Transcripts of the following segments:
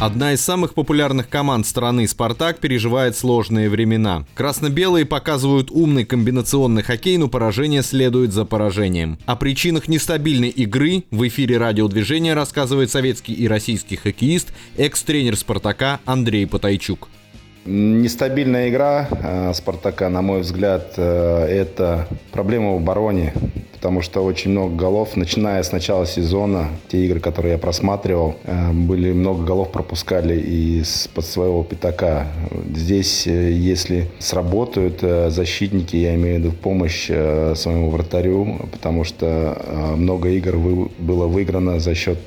Одна из самых популярных команд страны «Спартак» переживает сложные времена. Красно-белые показывают умный комбинационный хоккей, но поражение следует за поражением. О причинах нестабильной игры в эфире радиодвижения рассказывает советский и российский хоккеист, экс-тренер «Спартака» Андрей Потайчук. Нестабильная игра э, Спартака, на мой взгляд, э, это проблема в обороне, потому что очень много голов, начиная с начала сезона, те игры, которые я просматривал, э, были много голов пропускали из-под своего пятака. Здесь, э, если сработают э, защитники, я имею в виду помощь э, своему вратарю, потому что много игр было выиграно за счет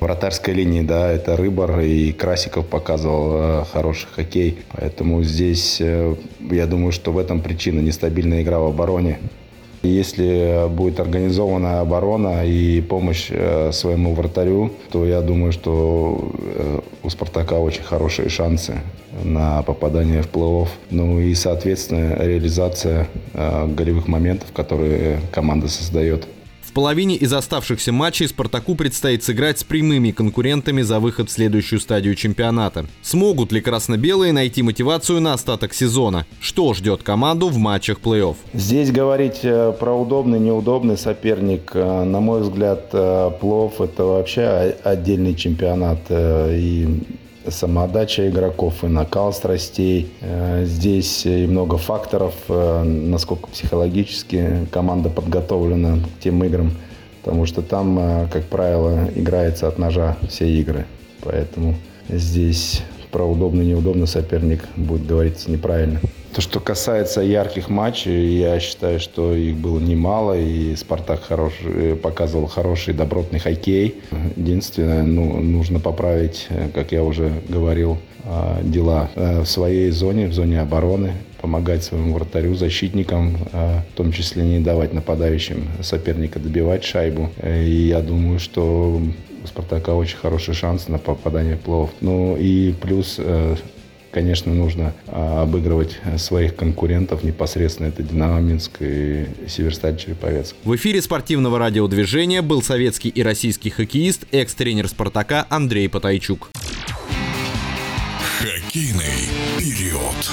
вратарской линии, да, это Рыбар и Красиков показывал хороший хоккей, поэтому здесь, я думаю, что в этом причина нестабильная игра в обороне. Если будет организована оборона и помощь э, своему вратарю, то я думаю, что э, у «Спартака» очень хорошие шансы на попадание в плей-офф. Ну и, соответственно, реализация э, голевых моментов, которые команда создает. Половине из оставшихся матчей «Спартаку» предстоит сыграть с прямыми конкурентами за выход в следующую стадию чемпионата. Смогут ли красно-белые найти мотивацию на остаток сезона? Что ждет команду в матчах плей-офф? Здесь говорить э, про удобный, неудобный соперник, э, на мой взгляд, э, плов это вообще отдельный чемпионат. И самоотдача игроков, и накал страстей. Э, Здесь и много факторов, э, насколько психологически команда подготовлена к тем играм. Потому что там, э, как правило, играется от ножа все игры. Поэтому здесь про удобный, неудобный соперник будет говориться неправильно. То, что касается ярких матчей, я считаю, что их было немало, и «Спартак» хороший, показывал хороший, добротный хоккей. Единственное, ну, нужно поправить, э, как я уже говорил, э, дела э, в своей зоне, в зоне обороны, помогать своему вратарю, защитникам, э, в том числе не давать нападающим соперника добивать шайбу. Э, И я думаю, что у «Спартака» очень хороший шанс на попадание в плей-офф. Ну и плюс э, Конечно, нужно а, обыгрывать своих конкурентов непосредственно. Это «Динамо Минск» и «Северсталь Череповец». В эфире спортивного радиодвижения был советский и российский хоккеист, экс-тренер «Спартака» Андрей Потайчук. Хоккейный период.